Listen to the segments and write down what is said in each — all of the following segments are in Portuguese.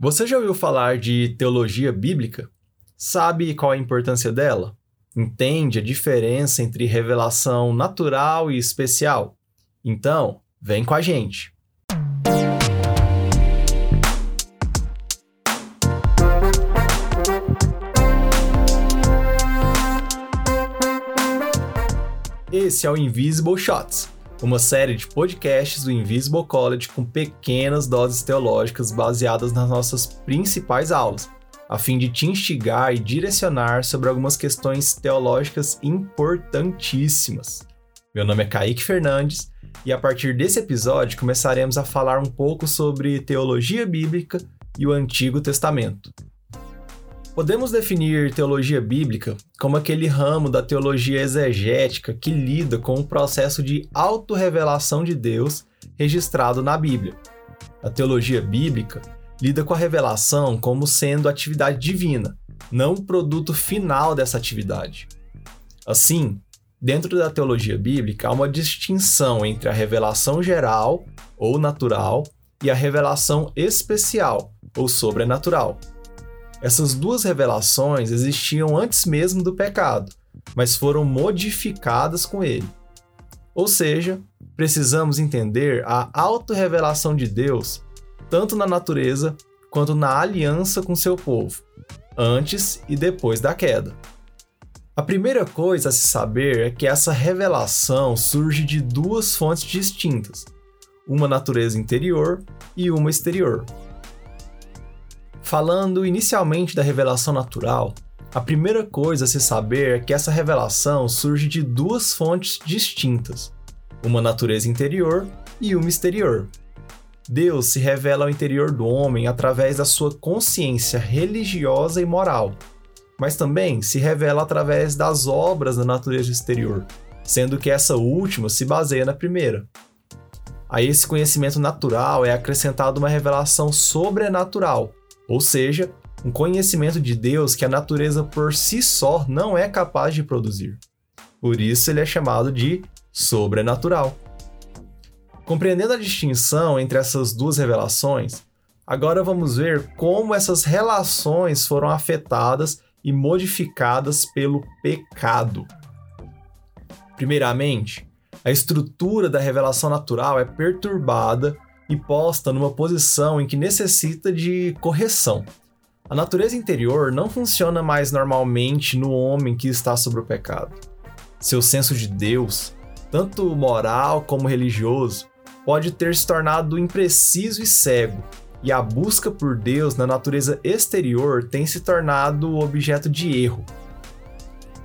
Você já ouviu falar de teologia bíblica? Sabe qual a importância dela? Entende a diferença entre revelação natural e especial? Então, vem com a gente! Esse é o Invisible Shots uma série de podcasts do Invisible College com pequenas doses teológicas baseadas nas nossas principais aulas, a fim de te instigar e direcionar sobre algumas questões teológicas importantíssimas. Meu nome é Kaique Fernandes e a partir desse episódio começaremos a falar um pouco sobre teologia bíblica e o Antigo Testamento. Podemos definir teologia bíblica como aquele ramo da teologia exegética que lida com o processo de autorrevelação de Deus registrado na Bíblia. A teologia bíblica lida com a revelação como sendo atividade divina, não o produto final dessa atividade. Assim, dentro da teologia bíblica há uma distinção entre a revelação geral ou natural e a revelação especial ou sobrenatural. Essas duas revelações existiam antes mesmo do pecado, mas foram modificadas com ele. Ou seja, precisamos entender a autorrevelação de Deus tanto na natureza quanto na aliança com seu povo, antes e depois da queda. A primeira coisa a se saber é que essa revelação surge de duas fontes distintas, uma natureza interior e uma exterior. Falando inicialmente da revelação natural, a primeira coisa a se saber é que essa revelação surge de duas fontes distintas, uma natureza interior e uma exterior. Deus se revela ao interior do homem através da sua consciência religiosa e moral, mas também se revela através das obras da natureza exterior, sendo que essa última se baseia na primeira. A esse conhecimento natural é acrescentada uma revelação sobrenatural, ou seja, um conhecimento de Deus que a natureza por si só não é capaz de produzir. Por isso ele é chamado de sobrenatural. Compreendendo a distinção entre essas duas revelações, agora vamos ver como essas relações foram afetadas e modificadas pelo pecado. Primeiramente, a estrutura da revelação natural é perturbada e posta numa posição em que necessita de correção. A natureza interior não funciona mais normalmente no homem que está sob o pecado. Seu senso de Deus, tanto moral como religioso, pode ter se tornado impreciso e cego, e a busca por Deus na natureza exterior tem se tornado objeto de erro.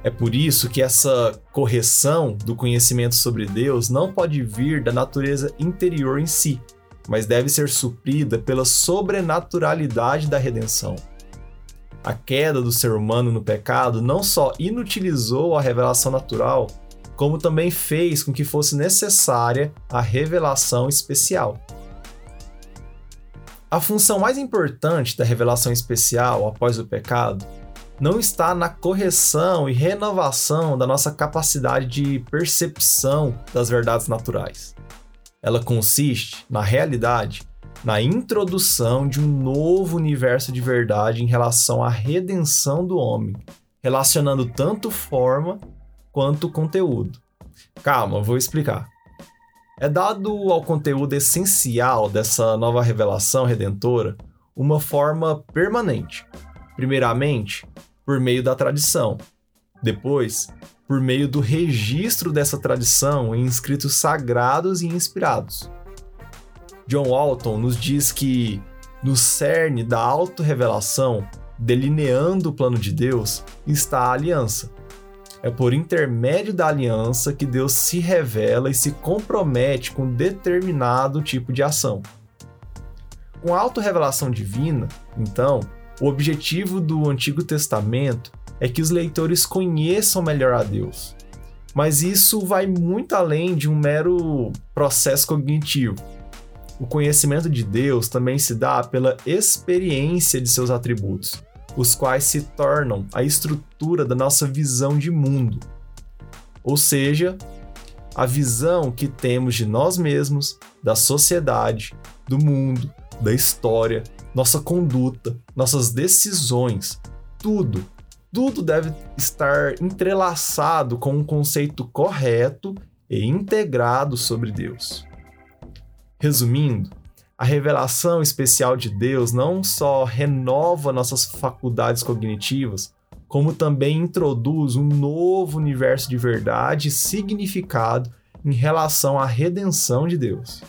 É por isso que essa correção do conhecimento sobre Deus não pode vir da natureza interior em si, mas deve ser suprida pela sobrenaturalidade da redenção. A queda do ser humano no pecado não só inutilizou a revelação natural, como também fez com que fosse necessária a revelação especial. A função mais importante da revelação especial após o pecado não está na correção e renovação da nossa capacidade de percepção das verdades naturais. Ela consiste, na realidade, na introdução de um novo universo de verdade em relação à redenção do homem, relacionando tanto forma quanto conteúdo. Calma, vou explicar. É dado ao conteúdo essencial dessa nova revelação redentora uma forma permanente. Primeiramente, por meio da tradição. Depois, por meio do registro dessa tradição em escritos sagrados e inspirados. John Walton nos diz que, no cerne da autorrevelação, delineando o plano de Deus, está a aliança. É por intermédio da aliança que Deus se revela e se compromete com determinado tipo de ação. Com a autorrevelação divina, então, o objetivo do Antigo Testamento é que os leitores conheçam melhor a Deus. Mas isso vai muito além de um mero processo cognitivo. O conhecimento de Deus também se dá pela experiência de seus atributos, os quais se tornam a estrutura da nossa visão de mundo. Ou seja, a visão que temos de nós mesmos, da sociedade, do mundo, da história, nossa conduta, nossas decisões, tudo, tudo deve estar entrelaçado com um conceito correto e integrado sobre Deus. Resumindo, a revelação especial de Deus não só renova nossas faculdades cognitivas, como também introduz um novo universo de verdade e significado em relação à redenção de Deus.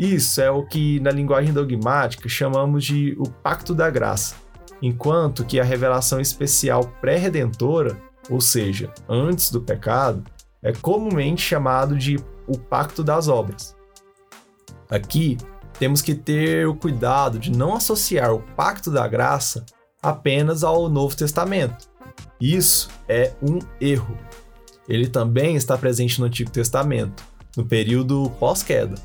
Isso é o que na linguagem dogmática chamamos de o pacto da graça, enquanto que a revelação especial pré-redentora, ou seja, antes do pecado, é comumente chamado de o pacto das obras. Aqui, temos que ter o cuidado de não associar o pacto da graça apenas ao Novo Testamento. Isso é um erro. Ele também está presente no Antigo Testamento, no período pós-queda.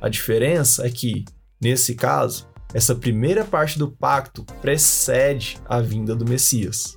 A diferença é que, nesse caso, essa primeira parte do pacto precede a vinda do Messias.